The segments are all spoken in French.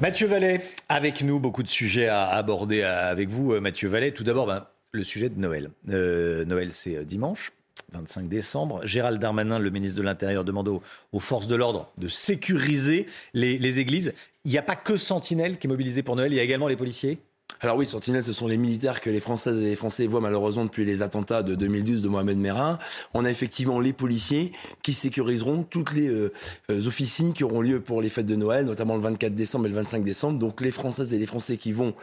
Mathieu Vallet, avec nous, beaucoup de sujets à aborder avec vous, euh, Mathieu Vallet. Tout d'abord, ben, le sujet de Noël. Euh, Noël, c'est euh, dimanche. 25 décembre. Gérald Darmanin, le ministre de l'Intérieur, demande aux, forces de l'ordre de sécuriser les, les églises. Il n'y a pas que Sentinelle qui est mobilisé pour Noël, il y a également les policiers? Alors oui, Sentinelle, ce sont les militaires que les Françaises et les Français voient malheureusement depuis les attentats de 2012 de Mohamed Merah. On a effectivement les policiers qui sécuriseront toutes les euh, euh, officines qui auront lieu pour les fêtes de Noël, notamment le 24 décembre et le 25 décembre. Donc les Françaises et les Français qui vont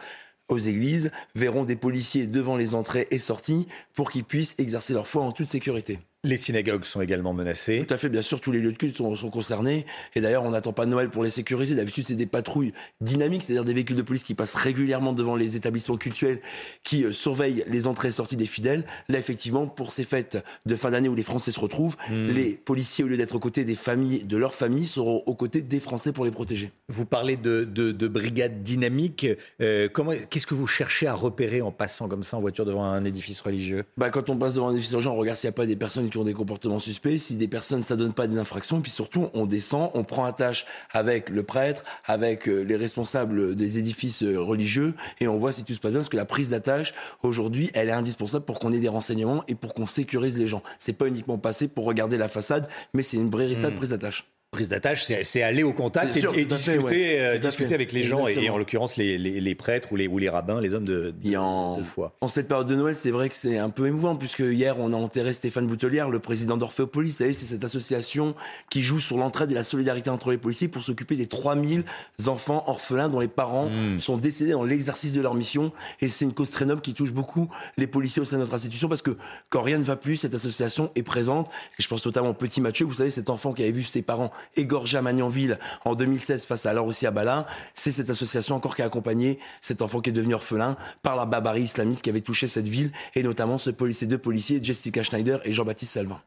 aux églises verront des policiers devant les entrées et sorties pour qu'ils puissent exercer leur foi en toute sécurité. Les synagogues sont également menacées. Tout à fait, bien sûr, tous les lieux de culte sont, sont concernés. Et d'ailleurs, on n'attend pas Noël pour les sécuriser. D'habitude, c'est des patrouilles dynamiques, c'est-à-dire des véhicules de police qui passent régulièrement devant les établissements cultuels, qui euh, surveillent les entrées et sorties des fidèles. Là, effectivement, pour ces fêtes de fin d'année où les Français se retrouvent, Hmm. les policiers, au lieu d'être aux côtés des familles, de leurs familles, seront aux côtés des Français pour les protéger. Vous parlez de, de, de brigades dynamiques. Euh, comment, qu'est-ce que vous cherchez à repérer en passant comme ça en voiture devant un édifice religieux? Bah, quand on passe devant un édifice religieux, on regarde s'il n'y a pas des personnes qui ont des comportements suspects, si des personnes ne s'adonnent pas à des infractions, puis surtout, on descend, on prend attache avec le prêtre, avec euh, les responsables des édifices euh, religieux, et on voit si tout se passe bien, parce que la prise d'attache, aujourd'hui, elle est indispensable pour qu'on ait des renseignements et pour qu'on sécurise les gens. C'est pas uniquement passer pour regarder la façade, mais c'est une véritable Mm. prise d'attache. Prise d'attache, c'est, aller au contact et, sûr, et tout à fait, discuter, ouais. euh, discuter avec les gens, et, en l'occurrence les, les, les prêtres ou les, ou les rabbins, les hommes de, en, de foi. en cette période de Noël, c'est vrai que c'est un peu émouvant, puisque hier, on a enterré Stéphane Boutelière, le président d'Orphéopolis. Vous savez, c'est cette association qui joue sur l'entraide et la solidarité entre les policiers pour s'occuper des 3000 enfants orphelins dont les parents Mm. sont décédés dans l'exercice de leur mission. Et c'est une cause très noble qui touche beaucoup les policiers au sein de notre institution, parce que quand rien ne va plus, cette association est présente. Et je pense notamment au petit Mathieu, vous savez, cet enfant qui avait vu ses parents égorgés à Magnanville en 2016 face à alors aussi à Bala. C'est cette association encore qui a accompagné cet enfant qui est devenu orphelin par la barbarie islamiste qui avait touché cette ville, et notamment ce policier, deux policiers, Jessica Schneider et Jean-Baptiste Salvin.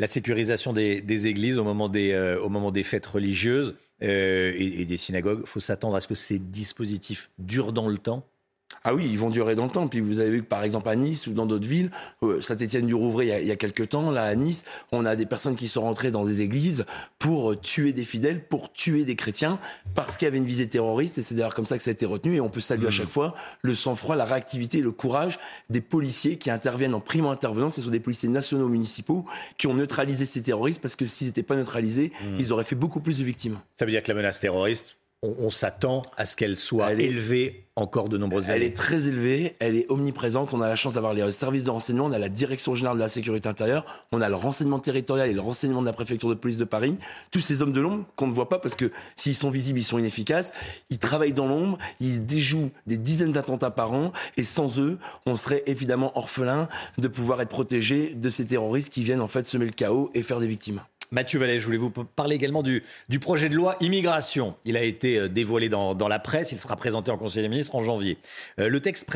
La sécurisation des, églises au moment des, euh, au moment des fêtes religieuses euh, et, et des synagogues, faut s'attendre à ce que ces dispositifs durent dans le temps. Ah oui, ils vont durer dans le temps. Puis vous avez vu que par exemple à Nice ou dans d'autres villes, euh, Saint-Étienne-du-Rouvray, il y, a, il y a quelques temps, là à Nice, on a des personnes qui sont rentrées dans des églises pour euh, tuer des fidèles, pour tuer des chrétiens, parce qu'il y avait une visée terroriste. Et c'est d'ailleurs comme ça que ça a été retenu. Et on peut saluer à chaque fois le sang-froid, la réactivité et le courage des policiers qui interviennent en primo intervenant, que ce sont des policiers nationaux municipaux, qui ont neutralisé ces terroristes, parce que s'ils n'étaient pas neutralisés, ils auraient fait beaucoup plus de victimes. Ça veut dire que la menace terroriste, on, on s'attend à ce qu'elle soit Elle est- élevée encore de nombreuses Elle années. est très élevée, elle est omniprésente. On a la chance d'avoir les services de renseignement, on a la direction générale de la sécurité intérieure, on a le renseignement territorial et le renseignement de la préfecture de police de Paris. Tous ces hommes de l'ombre qu'on ne voit pas parce que s'ils sont visibles, ils sont inefficaces. Ils travaillent dans l'ombre, ils déjouent des dizaines d'attentats par an et sans eux, on serait évidemment orphelin de pouvoir être protégé de ces terroristes qui viennent en fait semer le chaos et faire des victimes. Mathieu Vallet, je voulais vous parler également du, projet de loi immigration. Il a été euh, dévoilé dans, la presse, il sera présenté en Conseil des ministres en janvier. Euh, le texte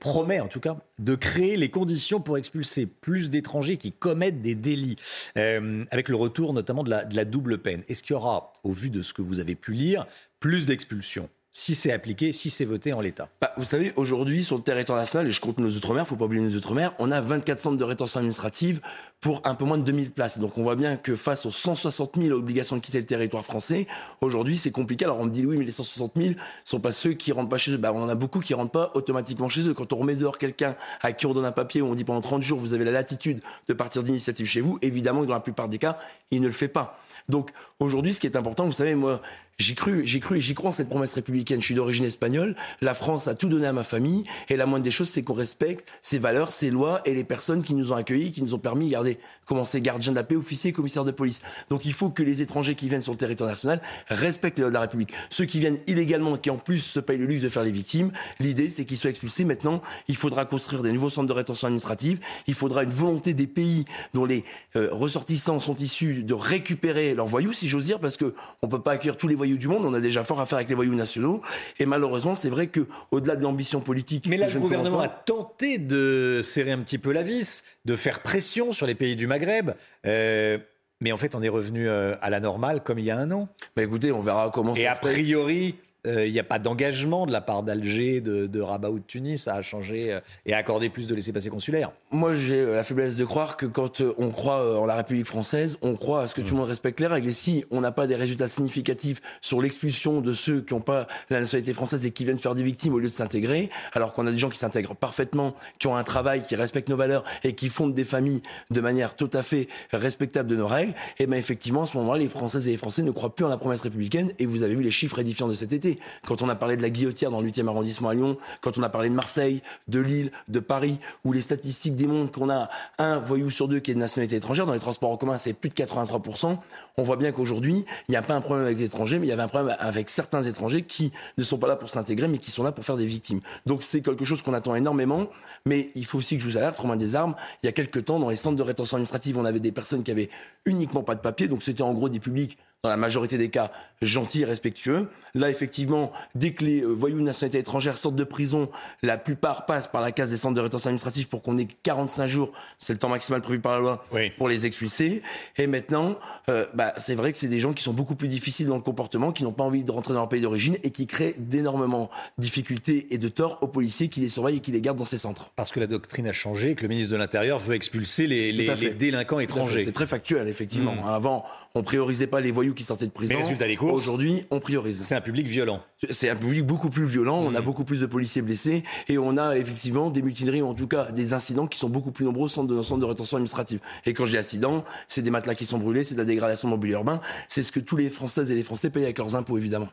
promet en tout cas de créer les conditions pour expulser plus d'étrangers qui commettent des délits, euh, avec le retour notamment de la, de la double peine. Est-ce qu'il y aura, au vu de ce que vous avez pu lire, plus d'expulsions? Si c'est appliqué, si c'est voté en l'état Bah, vous savez, aujourd'hui, sur le territoire national, et je compte nos outre-mer, faut pas oublier nos outre-mer, on a 24 centres de rétention administrative pour un peu moins de 2000 places. Donc on voit bien que face aux 160 000 obligations de quitter le territoire français, aujourd'hui c'est compliqué. Alors on me dit oui, mais les 160 000 sont pas ceux qui rentrent pas chez eux. Bah, on en a beaucoup qui rentrent pas automatiquement chez eux. Quand on remet dehors quelqu'un à qui on donne un papier où on dit pendant 30 jours vous avez la latitude de partir d'initiative chez vous, évidemment que dans la plupart des cas, il ne le fait pas. Donc aujourd'hui, ce qui est important, vous savez, moi, J'y cru, j'y cru j'y crois en cette promesse républicaine. Je suis d'origine espagnole. La France a tout donné à ma famille. Et la moindre des choses, c'est qu'on respecte ses valeurs, ses lois et les personnes qui nous ont accueillis, qui nous ont permis, regardez, comment c'est gardien de la paix, officier, commissaire de police. Donc il faut que les étrangers qui viennent sur le territoire national respectent les lois de la République. Ceux qui viennent illégalement, qui en plus se payent le luxe de faire les victimes, l'idée, c'est qu'ils soient expulsés. Maintenant, il faudra construire des nouveaux centres de rétention administrative. Il faudra une volonté des pays dont les euh, ressortissants sont issus de récupérer leurs voyous, si j'ose dire, parce que on peut pas accueillir tous les voyous du monde. On a déjà fort à faire avec les voyous nationaux. Et malheureusement, c'est vrai que au-delà de l'ambition politique. Mais là, le gouvernement a tenté de serrer un petit peu la vis, de faire pression sur les pays du Maghreb. Euh, mais en fait, on est revenu euh, à la normale comme il y a un an. Bah écoutez, on verra comment Et a priori, euh, il n'y a pas d'engagement de la part d'Alger, de, Rabat ou de Tunis à changer euh, et à accorder plus de laissez-passer consulaires. Moi, j'ai euh, la faiblesse de croire que quand on croit en la République française, on croit à ce que tout le monde respecte les règles. Et si on n'a pas des résultats significatifs sur l'expulsion de ceux qui n'ont pas la nationalité française et qui viennent faire des victimes au lieu de s'intégrer, alors qu'on a des gens qui s'intègrent parfaitement, qui ont un travail, qui respectent nos valeurs et qui fondent des familles de manière tout à fait respectable de nos règles, et eh bien effectivement, à ce moment-là, les Françaises et les Français ne croient plus en la promesse républicaine. Et vous avez vu les chiffres édifiants de cet été quand on a parlé de la guillotière dans le 8e arrondissement à Lyon, quand on a parlé de Marseille, de Lille, de Paris, où les statistiques démontrent qu'on a un voyou sur deux qui est de nationalité étrangère, dans les transports en commun, c'est plus de 83%. On voit bien qu'aujourd'hui, il n'y a pas un problème avec les étrangers, mais il y avait un problème avec certains étrangers qui ne sont pas là pour s'intégrer, mais qui sont là pour faire des victimes. Donc c'est quelque chose qu'on attend énormément, mais il faut aussi que je vous alerte, Romain des Armes, il y a quelques temps, dans les centres de rétention administrative, on avait des personnes qui avaient uniquement pas de papier, donc c'était en gros des publics dans la majorité des cas, gentils et respectueux. Là, effectivement, dès que les euh, voyous de nationalité étrangère sortent de prison, la plupart passent par la case des centres de rétention administrative pour qu'on ait 45 jours, c'est le temps maximal prévu par la loi, pour les expulser. Et maintenant, euh, bah, c'est vrai que c'est des gens qui sont beaucoup plus difficiles dans le comportement, qui n'ont pas envie de rentrer dans leur pays d'origine et qui créent d'énormément difficultés et de torts aux policiers qui les surveillent et qui les gardent dans ces centres. Parce que la doctrine a changé, que le ministre de l'Intérieur veut expulser les, les, délinquants étrangers. C'est très factuel, effectivement. Mmh. Avant, on priorisait pas les voyous qui sortaient de prison. Aujourd'hui, on priorise. C'est un public violent. C'est un public beaucoup plus violent. On a mmh. beaucoup plus de policiers blessés et on a effectivement des mutineries, en tout cas des incidents qui sont beaucoup plus nombreux au centre de, centre de rétention administrative. Et quand dis accident, c'est des matelas qui sont brûlés, c'est de la dégradation de mobilier urbain. C'est ce que tous les Françaises et les Français payent avec leurs impôts, évidemment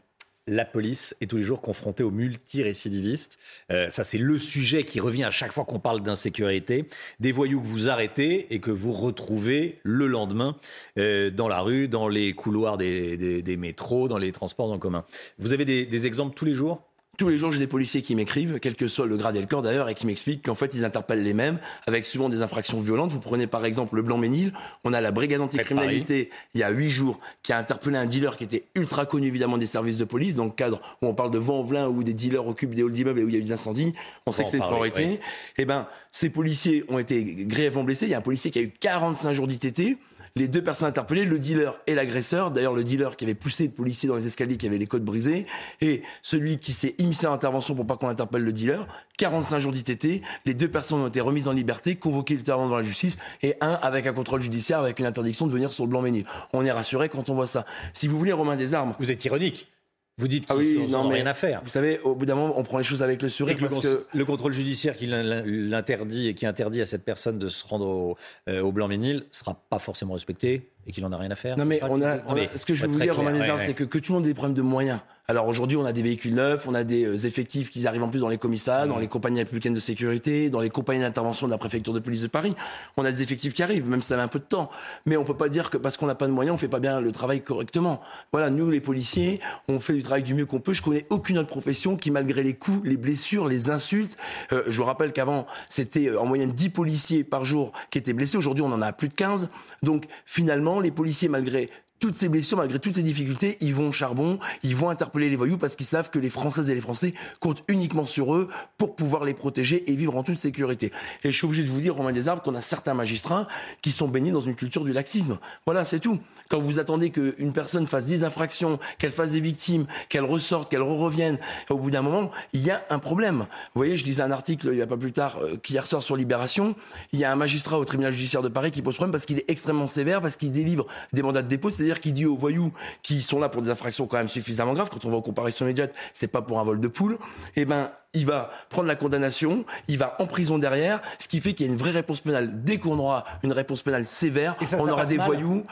la police est tous les jours confrontée aux multirécidivistes. Euh, ça, c'est le sujet qui revient à chaque fois qu'on parle d'insécurité. Des voyous que vous arrêtez et que vous retrouvez le lendemain euh, dans la rue, dans les couloirs des, métros, dans les transports en commun. Vous avez des exemples tous les jours? Tous les jours, j'ai des policiers qui m'écrivent, quel que soit le grade et le corps d'ailleurs, et qui m'expliquent qu'en fait, ils interpellent les mêmes, avec souvent des infractions violentes. Vous prenez par exemple le Blanc-Ménil, on a la brigade anticriminalité, il y a huit jours, qui a interpellé un dealer qui était ultra connu évidemment des services de police, dans le cadre où on parle de vent-velin, où des dealers occupent des halls d'immeubles et où il y a eu des incendies. On, sait que c'est une priorité. Eh ben, ces policiers ont été grièvement blessés. Il y a un policier qui a eu 45 jours d'ITT les deux personnes interpellées, le dealer et l'agresseur. D'ailleurs, le dealer qui avait poussé le policier dans les escaliers, qui avait les côtes brisées, et celui qui s'est immiscé à l'intervention pour pas qu'on interpelle le dealer. 45 jours d'ITT. Les deux personnes ont été remises en liberté, convoquées ultérieurement devant la justice, et un avec un contrôle judiciaire, avec une interdiction de venir sur le Blanc-Ménil. On est rassuré quand on voit ça. Si vous voulez, Romain des Armes. Vous êtes ironique. Vous dites ah qu'ils n'ont rien à faire. Vous savez, au bout d'un moment, on prend les choses avec le sourire. parce que le contrôle judiciaire qui l'interdit et qui interdit à cette personne de se rendre au, euh, au Blanc-Ménil sera pas forcément respecté et qu'il en a rien à faire. Non mais on a, ce que je veux vous dire, Romain c'est que, que tout le monde ait des problèmes de moyens. Alors aujourd'hui, on a des véhicules neufs, on a des euh, effectifs qui arrivent en plus dans les commissariats, dans les compagnies républicaines de sécurité, dans les compagnies d'intervention de la préfecture de police de Paris. On a des effectifs qui arrivent, même si ça met un peu de temps. Mais on peut pas dire que parce qu'on n'a pas de moyens, on fait pas bien le travail correctement. Voilà, nous les policiers, on fait du travail du mieux qu'on peut. Je connais aucune autre profession qui, malgré les coups, les blessures, les insultes, euh, je vous rappelle qu'avant c'était euh, en moyenne 10 policiers par jour qui étaient blessés. Aujourd'hui, on en a plus de 15. Donc finalement, les policiers, malgré toutes ces blessures, malgré toutes ces difficultés, ils vont au charbon, ils vont interpeller les voyous parce qu'ils savent que les Françaises et les Français comptent uniquement sur eux pour pouvoir les protéger et vivre en toute sécurité. Et je suis obligé de vous dire, Romain Desarbres, qu'on a certains magistrats qui sont baignés dans une culture du laxisme. Voilà, c'est tout. Quand vous attendez qu'une personne fasse 10 infractions, qu'elle fasse des victimes, qu'elle ressorte, qu'elle revienne, au bout d'un moment, il y a un problème. Vous voyez, je lisais un article il n'y a pas plus tard euh, qui ressort sur Libération. Il y a un magistrat au tribunal judiciaire de Paris qui pose problème parce qu'il est extrêmement sévère, parce qu'il délivre des mandats de dépôt, c'est-à-dire qui dit aux voyous qui sont là pour des infractions quand même suffisamment graves, quand on va aux comparaisons immédiates, c'est pas pour un vol de poule, eh ben, il va prendre la condamnation, il va en prison derrière, ce qui fait qu'il y a une vraie réponse pénale. Dès qu'on aura une réponse pénale sévère, on aura des voyous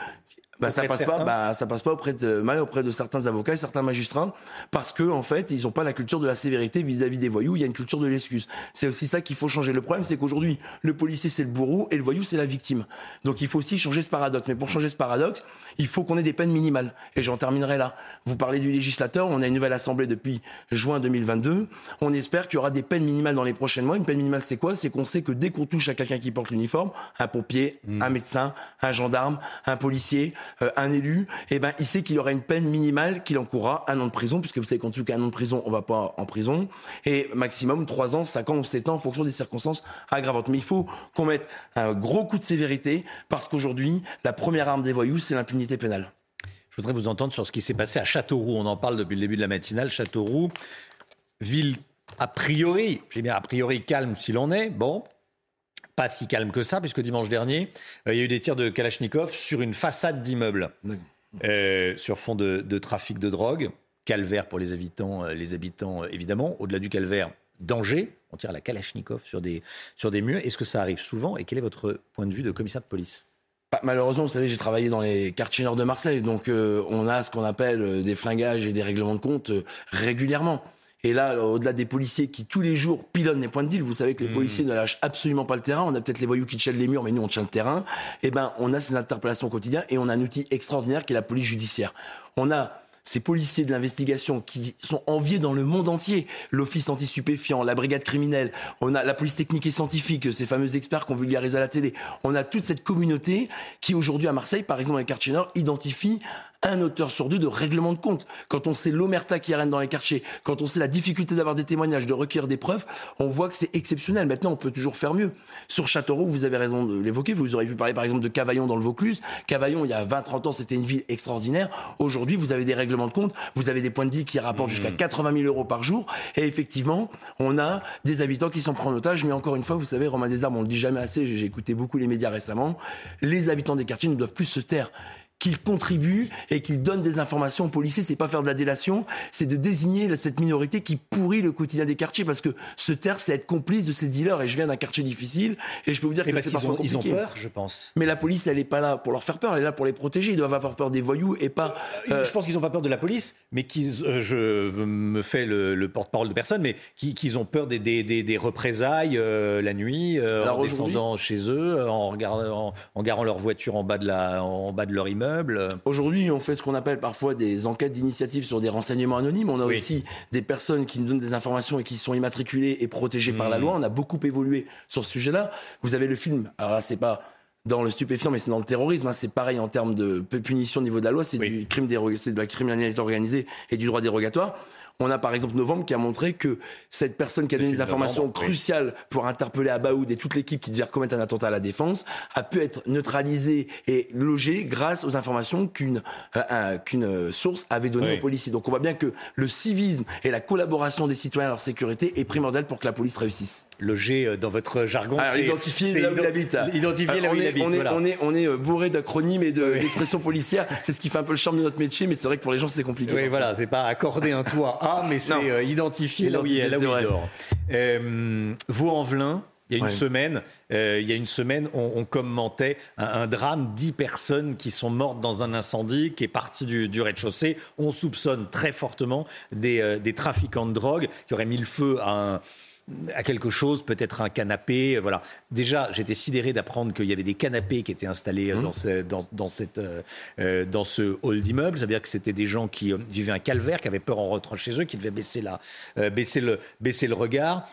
bah, ça passe pas, bah, ça passe pas auprès de, mal auprès de certains avocats et certains magistrats parce que en fait, ils ont pas la culture de la sévérité vis-à-vis des voyous. Il y a une culture de l'excuse. C'est aussi ça qu'il faut changer. Le problème, c'est qu'aujourd'hui, le policier c'est le bourreau et le voyou c'est la victime. Donc il faut aussi changer ce paradoxe. Mais pour changer ce paradoxe, il faut qu'on ait des peines minimales. Et j'en terminerai là. Vous parlez du législateur. On a une nouvelle assemblée depuis juin 2022. On espère qu'il y aura des peines minimales dans les prochains mois. Une peine minimale, c'est quoi? C'est qu'on sait que dès qu'on touche à quelqu'un qui porte l'uniforme, un pompier, un médecin, un gendarme, un policier, un élu, eh ben, il sait qu'il aura une peine minimale qu'il encourra un an de prison, puisque vous savez qu'en tout cas, un an de prison, on va pas en prison, et maximum trois ans, cinq ans ou sept ans en fonction des circonstances aggravantes. Mais il faut qu'on mette un gros coup de sévérité, parce qu'aujourd'hui, la première arme des voyous, c'est l'impunité pénale. Je voudrais vous entendre sur ce qui s'est passé à Châteauroux. On en parle depuis le début de la matinale. Châteauroux, ville a priori, j'ai bien a priori calme s'il en est. Bon, pas si calme que ça, puisque dimanche dernier, euh, il y a eu des tirs de Kalachnikov sur une façade d'immeuble, euh, sur fond de, trafic de drogue. Calvaire pour les habitants, euh, les habitants évidemment. Au-delà du calvaire, danger. On tire la Kalachnikov sur des, sur des murs. Est-ce que ça arrive souvent Et quel est votre point de vue de commissaire de police? Bah, Malheureusement, vous savez, j'ai travaillé dans les quartiers nord de Marseille, donc on a ce qu'on appelle des flingages et des règlements de compte régulièrement. Et là, au-delà des policiers qui tous les jours pilonnent les points de deal, vous savez que les hmm. policiers ne lâchent absolument pas le terrain. On a peut-être les voyous qui tiennent les murs, mais nous on tient le terrain. Eh ben, on a ces interpellations au quotidien et on a un outil extraordinaire qui est la police judiciaire. On a ces policiers de l'investigation qui sont enviés dans le monde entier. L'office anti-stupéfiant, la brigade criminelle, on a la police technique et scientifique, ces fameux experts qu'on vulgarise à la télé. On a toute cette communauté qui aujourd'hui à Marseille, par exemple dans les quartiers nord, identifie un auteur sur deux de règlement de compte. Quand on sait l'omerta qui règne dans les quartiers, quand on sait la difficulté d'avoir des témoignages, de recueillir des preuves, on voit que c'est exceptionnel. Maintenant, on peut toujours faire mieux. Sur Châteauroux, vous avez raison de l'évoquer, vous auriez pu parler par exemple de Cavaillon dans le Vaucluse. Cavaillon, il y a 20-30 ans, c'était une ville extraordinaire. Aujourd'hui, vous avez des règlements de compte, vous avez des points de vie qui rapportent mmh. jusqu'à 80 000 euros par jour. Et effectivement, on a des habitants qui sont pris en otage. Mais encore une fois, vous savez, Romain Desarmes, on le dit jamais assez, j'ai écouté beaucoup les médias récemment, les habitants des quartiers ne doivent plus se taire qu'il contribue et qu'il donne des informations aux policiers. C'est pas faire de la délation, c'est de désigner cette minorité qui pourrit le quotidien des quartiers parce que se taire, c'est être complice de ces dealers. Et je viens d'un quartier difficile et je peux vous dire que c'est parfois compliqué. Ils ont peur, je pense. Mais la police, elle est pas là pour leur faire peur, elle est là pour les protéger. Ils doivent avoir peur des voyous et pas. Euh, euh, je pense qu'ils ont pas peur de la police, mais qu'ils, euh, je me fais le, porte-parole de personne, mais qu'ils ont peur des, des, des, représailles la nuit, en descendant chez eux, en regardant, en, garant leur voiture en bas de la, en bas de leur immeuble. Aujourd'hui, on fait ce qu'on appelle parfois des enquêtes d'initiative sur des renseignements anonymes. On a aussi des personnes qui nous donnent des informations et qui sont immatriculées et protégées par la mmh. loi. On a beaucoup évolué sur ce sujet-là. Vous avez le film. Alors là, c'est pas dans le stupéfiant, mais c'est dans le terrorisme. Hein. C'est pareil en termes de punition au niveau de la loi. C'est du crime c'est de la criminalité organisée et du droit dérogatoire. On a par exemple Novembre qui a montré que cette personne qui a donné des informations cruciales pour interpeller Abaoud et toute l'équipe qui devait commettre un attentat à la défense a pu être neutralisée et logée grâce aux informations qu'une euh, qu'une source avait données aux policiers. Donc on voit bien que le civisme et la collaboration des citoyens à leur sécurité est primordial pour que la police réussisse. Loger euh, dans votre jargon, c'est identifier là où il habite. Identifier là où il habite. On est, on est, on est euh, bourré d'acronymes et d'expressions policières. C'est ce qui fait un peu le charme de notre métier, mais c'est vrai que pour les gens c'est compliqué. Oui, voilà, c'est pas accorder un toit A, mais c'est euh, identifier là où il, là où il dort. Euh, Vaux-en-Velin, il y a une semaine, euh, il y a une semaine, on, commentait un, drame, dix personnes qui sont mortes dans un incendie qui est parti du, rez-de-chaussée. On soupçonne très fortement des, des, trafiquants de drogue qui auraient mis le feu à un à quelque chose, peut-être un canapé. Voilà. Déjà, j'étais sidéré d'apprendre qu'il y avait des canapés qui étaient installés euh, mmh. dans, ce, dans, cette, euh, euh, dans ce hall d'immeuble. Ça veut dire que c'était des gens qui vivaient un calvaire, qui avaient peur en rentrant chez eux, qui devaient baisser, la, baisser, le, baisser le regard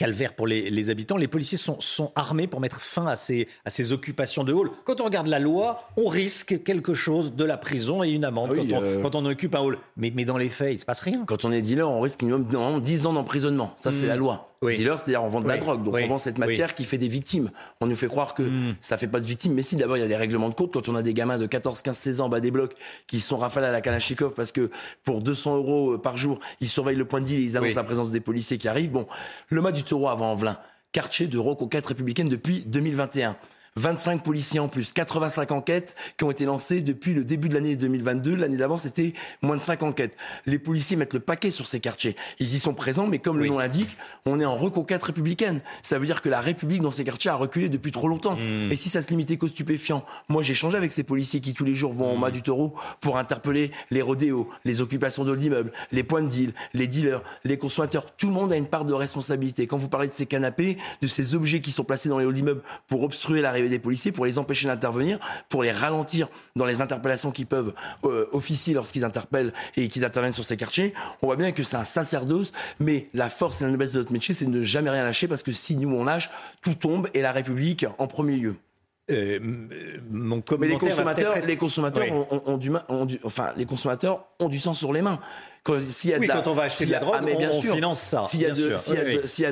calvaire pour les, habitants. Les policiers sont, sont, armés pour mettre fin à ces, à ces occupations de hall. Quand on regarde la loi, on risque quelque chose de la prison et une amende ah euh, quand, on, occupe un hall. Mais, mais dans les faits, il ne se passe rien. Quand on est dealer, on risque minimum 10 ans d'emprisonnement. Ça, c'est hmm. la loi. Dealer, c'est-à-dire on vend de la drogue, donc on vend cette matière qui fait des victimes. On nous fait croire que hmm. ça fait pas de victimes, mais si d'abord il y a des règlements de compte. Quand on a des gamins de 14, 15, 16 ans bas des blocs qui sont rafalés à la Kalachnikov parce que pour 200 euros par jour, ils surveillent le point de deal et ils annoncent la présence des policiers qui arrivent. Bon, le mât du taureau avant Velin. Quartier de reconquête républicaine depuis 2021. 25 policiers en plus, 85 enquêtes qui ont été lancées depuis le début de l'année 2022. L'année d'avant, c'était moins de 5 enquêtes. Les policiers mettent le paquet sur ces quartiers. Ils y sont présents, mais comme le nom l'indique, on est en reconquête républicaine. Ça veut dire que la République dans ces quartiers a reculé depuis trop longtemps. Mmh. Et si ça se limitait qu'aux stupéfiants, moi j'ai changé avec ces policiers qui tous les jours vont en bas mmh. du taureau pour interpeller les rodéos, les occupations de l'immeuble, les points de deal, les dealers, les consommateurs. Tout le monde a une part de responsabilité. Quand vous parlez de ces canapés, de ces objets qui sont placés dans les halls d'immeubles pour obstruer l'arrivée des policiers, pour les empêcher d'intervenir, pour les ralentir dans les interpellations qui peuvent euh, officier lorsqu'ils interpellent et qu'ils interviennent sur ces quartiers, on voit bien que c'est un sacerdoce, mais la force et la noblesse de notre métier, c'est de ne jamais rien lâcher parce que si nous on lâche, tout tombe et la République en premier lieu. Euh, mon mais les consommateurs, les consommateurs ont, du, ont du, enfin, les consommateurs ont du sang sur les mains. Quand, y a oui, quand on va acheter de la drogue, ah, bien on, sûr, finance ça. S'il y a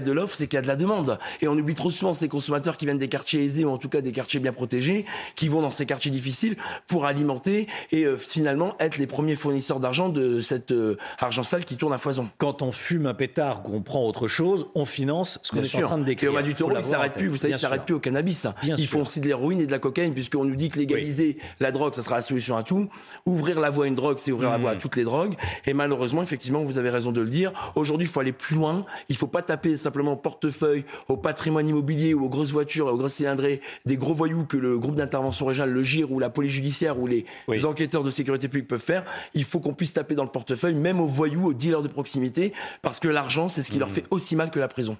de, l'offre, c'est qu'il y a de la demande. Et on oublie trop souvent ces consommateurs qui viennent des quartiers aisés ou en tout cas des quartiers bien protégés, qui vont dans ces quartiers difficiles pour alimenter et euh, finalement être les premiers fournisseurs d'argent de cet euh, argent sale qui tourne à foison. Quand on fume un pétard, qu'on prend autre chose, on finance ce qu'on est en train de décrire. Et au bas du taureau, il s'arrête plus. Vous savez, il s'arrête plus au cannabis. ils font aussi de l'héroïne et de la cocaïne, puisqu'on nous dit que légaliser la drogue, ça sera la solution à tout. Ouvrir la voie à une drogue, c'est ouvrir la voie à mmh. toutes les drogues. Et malheureusement, effectivement, vous avez raison de le dire. Aujourd'hui, il faut aller plus loin. Il ne faut pas taper simplement au portefeuille, au patrimoine immobilier ou aux grosses voitures, aux grosses cylindrées des gros voyous que le groupe d'intervention régionale, le GIR ou la police judiciaire ou les, enquêteurs de sécurité publique peuvent faire. Il faut qu'on puisse taper dans le portefeuille, même aux voyous, aux dealers de proximité, parce que l'argent, c'est ce qui leur mmh. fait aussi mal que la prison.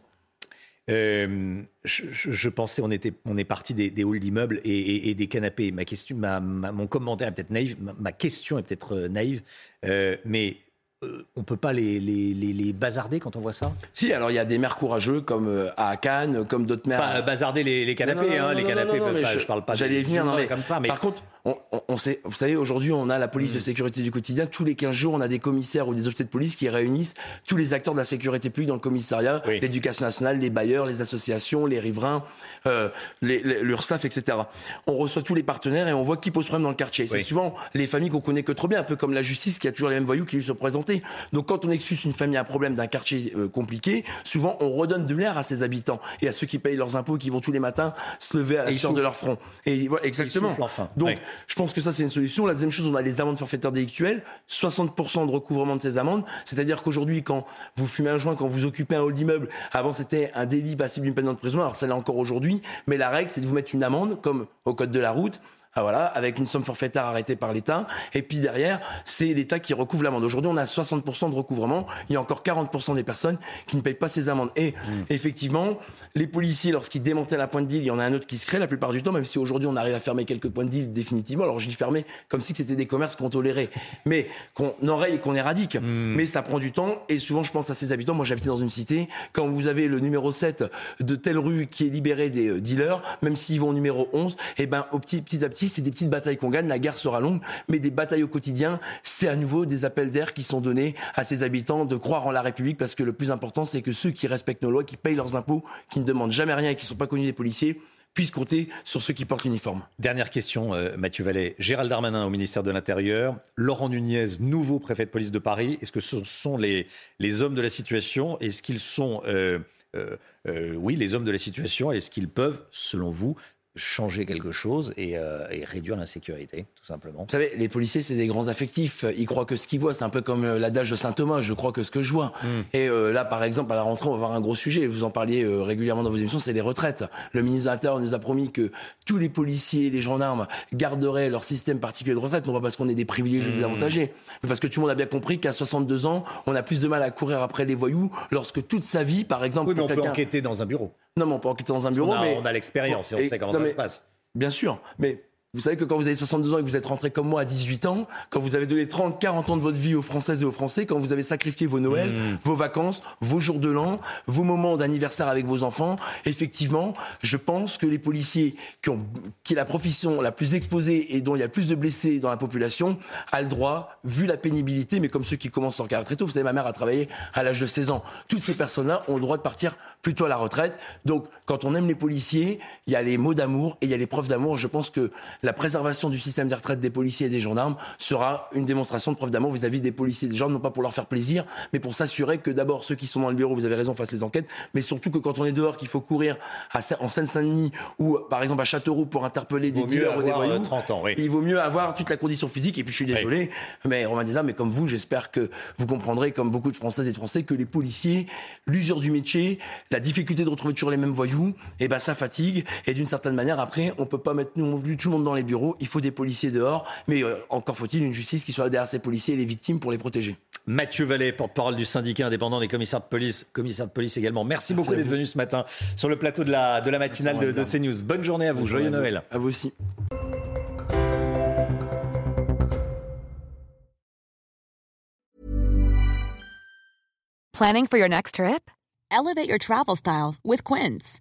Euh, je, pensais, on, était, on est parti des, des halls d'immeubles et, des canapés. Ma question, mon commentaire est peut-être naïf, ma, question est peut-être euh, naïve, euh, mais euh, on peut pas les, les, les, bazarder quand on voit ça? Si, alors il y a des maires courageux comme euh, à Cannes, comme d'autres maires. Pas bazarder les, canapés, hein, les canapés. je, parle pas. J'allais venir, non, mais comme ça. Mais par contre, on, sait, vous savez, aujourd'hui, on a la police de mm. sécurité du quotidien. Tous les 15 jours, on a des commissaires ou des officiers de police qui réunissent tous les acteurs de la sécurité publique dans le commissariat, l'éducation nationale, les bailleurs, les associations, les riverains, euh, l'URSSAF, etc. On reçoit tous les partenaires et on voit qui pose problème dans le quartier. C'est souvent les familles qu'on connaît que trop bien, un peu comme la justice qui a toujours les mêmes voyous qui lui sont présentés. Donc quand on expulse une famille à un problème d'un quartier euh, compliqué, souvent on redonne de l'air à ses habitants et à ceux qui payent leurs impôts, qui vont tous les matins se lever à la sueur de leur front. Et voilà, exactement. Donc je pense que ça, c'est une solution. La deuxième chose, on a les amendes forfaitaires délictuelles, 60% de recouvrement de ces amendes. C'est-à-dire qu'aujourd'hui, quand vous fumez un joint, quand vous occupez un hall d'immeuble, avant c'était un délit passible d'une peine de prison, alors ça l'est encore aujourd'hui, mais la règle, c'est de vous mettre une amende, comme au code de la route, voilà, avec une somme forfaitaire arrêtée par l'État. Et puis derrière, c'est l'État qui recouvre l'amende. Aujourd'hui, on a 60% de recouvrement. Il y a encore 40% des personnes qui ne payent pas ces amendes. Et mmh. effectivement, les policiers, lorsqu'ils démantèlent un point de deal, il y en a un autre qui se crée la plupart du temps, même si aujourd'hui on arrive à fermer quelques points de deal définitivement. Alors je dis fermer comme si c'était des commerces qu'on tolérait, mais qu'on enraye et qu'on éradique. Mmh. Mais ça prend du temps. Et souvent, je pense à ces habitants. Moi, j'habitais dans une cité. Quand vous avez le numéro 7 de telle rue qui est libéré des euh, dealers, même s'ils vont au numéro 11, et eh ben, au petit, petit à petit, c'est des petites batailles qu'on gagne. La guerre sera longue, mais des batailles au quotidien, c'est à nouveau des appels d'air qui sont donnés à ces habitants de croire en la République parce que le plus important, c'est que ceux qui respectent nos lois, qui payent leurs impôts, qui ne demandent jamais rien et qui ne sont pas connus des policiers, puissent compter sur ceux qui portent l'uniforme. Dernière question, euh, Mathieu Vallet. Gérald Darmanin au ministère de l'Intérieur, Laurent Nunez, nouveau préfet de police de Paris. Est-ce que ce sont les, les hommes de la situation? Est-ce qu'ils sont, euh, euh, oui, les hommes de la situation? Est-ce qu'ils peuvent, selon vous, changer quelque chose euh, et, réduire l'insécurité, tout simplement. Vous savez, les policiers, c'est des grands affectifs. Ils croient que ce qu'ils voient, c'est un peu comme euh, l'adage de saint Thomas, je crois que ce que je vois. Hmm. Et euh, là, par exemple, à la rentrée, on va avoir un gros sujet. Vous en parliez régulièrement dans vos émissions, c'est les retraites. Le ministre de l'Intérieur nous a promis que tous les policiers, les gendarmes garderaient leur système particulier de retraite, non pas parce qu'on est des privilégiés, ou des hmm. avantagés, mais parce que tout le monde a bien compris qu'à 62 ans, on a plus de mal à courir après les voyous lorsque toute sa vie, par exemple, oui, mais on peut enquêter dans un bureau. Non, mais on peut enquêter dans un bureau. On a, mais... on a l'expérience et on sait comment ça se passe. Bien sûr, mais vous savez que quand vous avez 62 ans et que vous êtes rentré comme moi à 18 ans, quand vous avez donné 30, 40 ans de votre vie aux Françaises et aux Français, quand vous avez sacrifié vos Noëls, mmh. vos vacances, vos jours de l'an, vos moments d'anniversaire avec vos enfants, effectivement, je pense que les policiers qui ont, qui est la profession la plus exposée et dont il y a le plus de blessés dans la population, a le droit, vu la pénibilité, mais comme ceux qui commencent en carrière très tôt, vous savez, ma mère a travaillé à l'âge de 16 ans. Toutes ces personnes-là ont le droit de partir plutôt à la retraite. Donc, quand on aime les policiers, il y a les mots d'amour et il y a les preuves d'amour. Je pense que la préservation du système des retraites des policiers et des gendarmes sera une démonstration de preuve d'amour vis-à-vis des policiers et des gendarmes, non pas pour leur faire plaisir, mais pour s'assurer que d'abord ceux qui sont dans le bureau, vous avez raison, fassent les enquêtes, mais surtout que quand on est dehors, qu'il faut courir à, en Seine-Saint-Denis ou par exemple à Châteauroux pour interpeller des dealers ou des voyous, 30 ans, oui. il vaut mieux avoir toute la condition physique. Et puis je suis désolé, mais Romain Desarmes, mais comme vous, j'espère que vous comprendrez, comme beaucoup de Françaises et de Français, que les policiers, l'usure du métier, la difficulté de retrouver toujours les mêmes voyous, et eh ben ça fatigue. Et d'une certaine manière, après, on peut pas mettre tout le monde dans les bureaux. Il faut des policiers dehors, mais euh, encore faut-il une justice qui soit là derrière ces policiers et les victimes pour les protéger. Mathieu Vallée, porte-parole du syndicat indépendant des commissaires de police, commissaire de police également. Merci, beaucoup d'être venu ce matin sur le plateau de la, de la matinale de, de, CNews. Bonne journée à vous, joyeux Noël. À vous aussi. Planning for your next trip? Elevate your travel style with Quince.